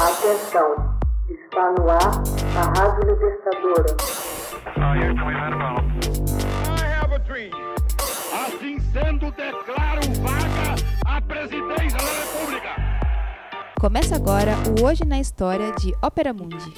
Atenção, está no ar a Rádio Libertadora. Assim sendo, declaro vaga a presidência da República. Começa agora o Hoje na História de Ópera Mundi.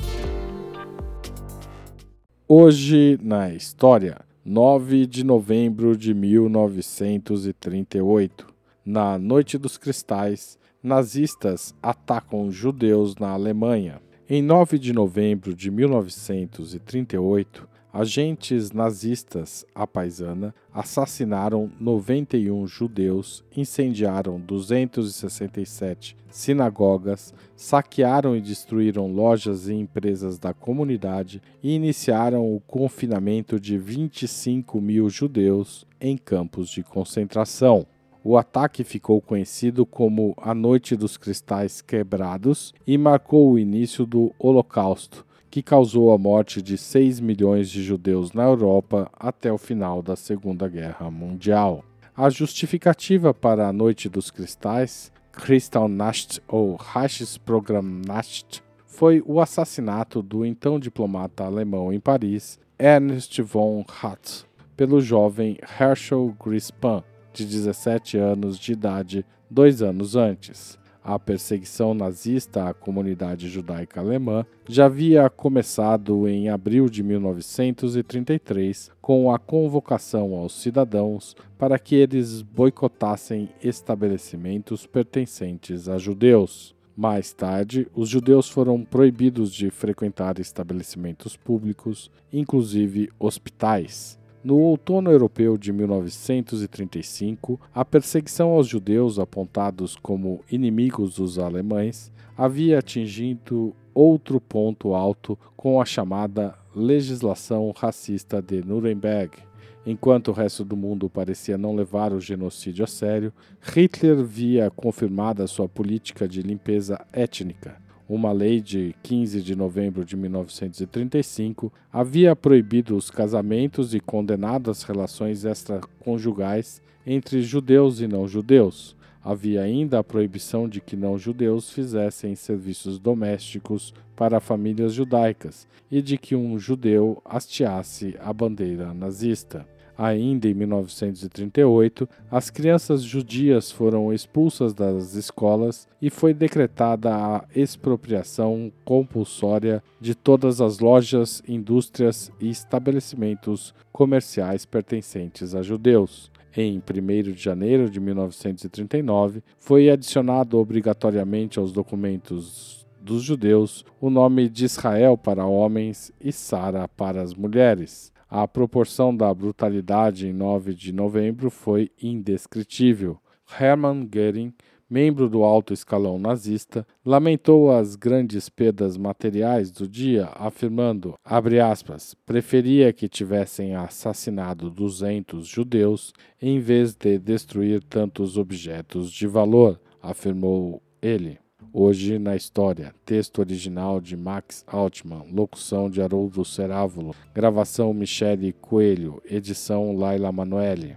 Hoje na História, 9 de novembro de 1938. Na Noite dos Cristais, nazistas atacam judeus na Alemanha. Em 9 de novembro de 1938, agentes nazistas à paisana assassinaram 91 judeus, incendiaram 267 sinagogas, saquearam e destruíram lojas e empresas da comunidade e iniciaram o confinamento de 25 mil judeus em campos de concentração. O ataque ficou conhecido como a Noite dos Cristais Quebrados e marcou o início do Holocausto, que causou a morte de 6 milhões de judeus na Europa até o final da Segunda Guerra Mundial. A justificativa para a Noite dos Cristais, Kristallnacht ou Reichsprogrammnacht, foi o assassinato do então diplomata alemão em Paris, Ernst von Hatt, pelo jovem Herschel Grispan, de 17 anos de idade, dois anos antes. A perseguição nazista à comunidade judaica alemã já havia começado em abril de 1933 com a convocação aos cidadãos para que eles boicotassem estabelecimentos pertencentes a judeus. Mais tarde, os judeus foram proibidos de frequentar estabelecimentos públicos, inclusive hospitais. No outono europeu de 1935, a perseguição aos judeus apontados como inimigos dos alemães havia atingido outro ponto alto com a chamada legislação racista de Nuremberg. Enquanto o resto do mundo parecia não levar o genocídio a sério, Hitler via confirmada sua política de limpeza étnica uma lei de 15 de novembro de 1935 havia proibido os casamentos e condenado as relações extraconjugais entre judeus e não-judeus. Havia ainda a proibição de que não-judeus fizessem serviços domésticos para famílias judaicas e de que um judeu hasteasse a bandeira nazista. Ainda em 1938, as crianças judias foram expulsas das escolas e foi decretada a expropriação compulsória de todas as lojas, indústrias e estabelecimentos comerciais pertencentes a judeus. Em 1 de janeiro de 1939, foi adicionado obrigatoriamente aos documentos dos judeus o nome de Israel para homens e Sara para as mulheres. A proporção da brutalidade em 9 de novembro foi indescritível. Hermann Göring, membro do alto escalão nazista, lamentou as grandes perdas materiais do dia, afirmando, aspas, preferia que tivessem assassinado 200 judeus em vez de destruir tantos objetos de valor, afirmou ele. Hoje na História. Texto original de Max Altman. Locução de Haroldo Cerávulo. Gravação Michele Coelho. Edição Laila Manoeli.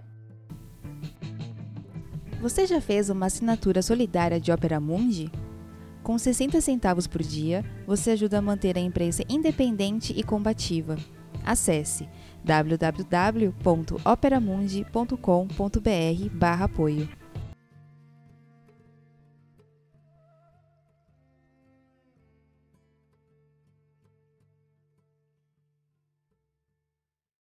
Você já fez uma assinatura solidária de Opera Mundi? Com 60 centavos por dia, você ajuda a manter a imprensa independente e combativa. Acesse www.operamundi.com.br/apoio.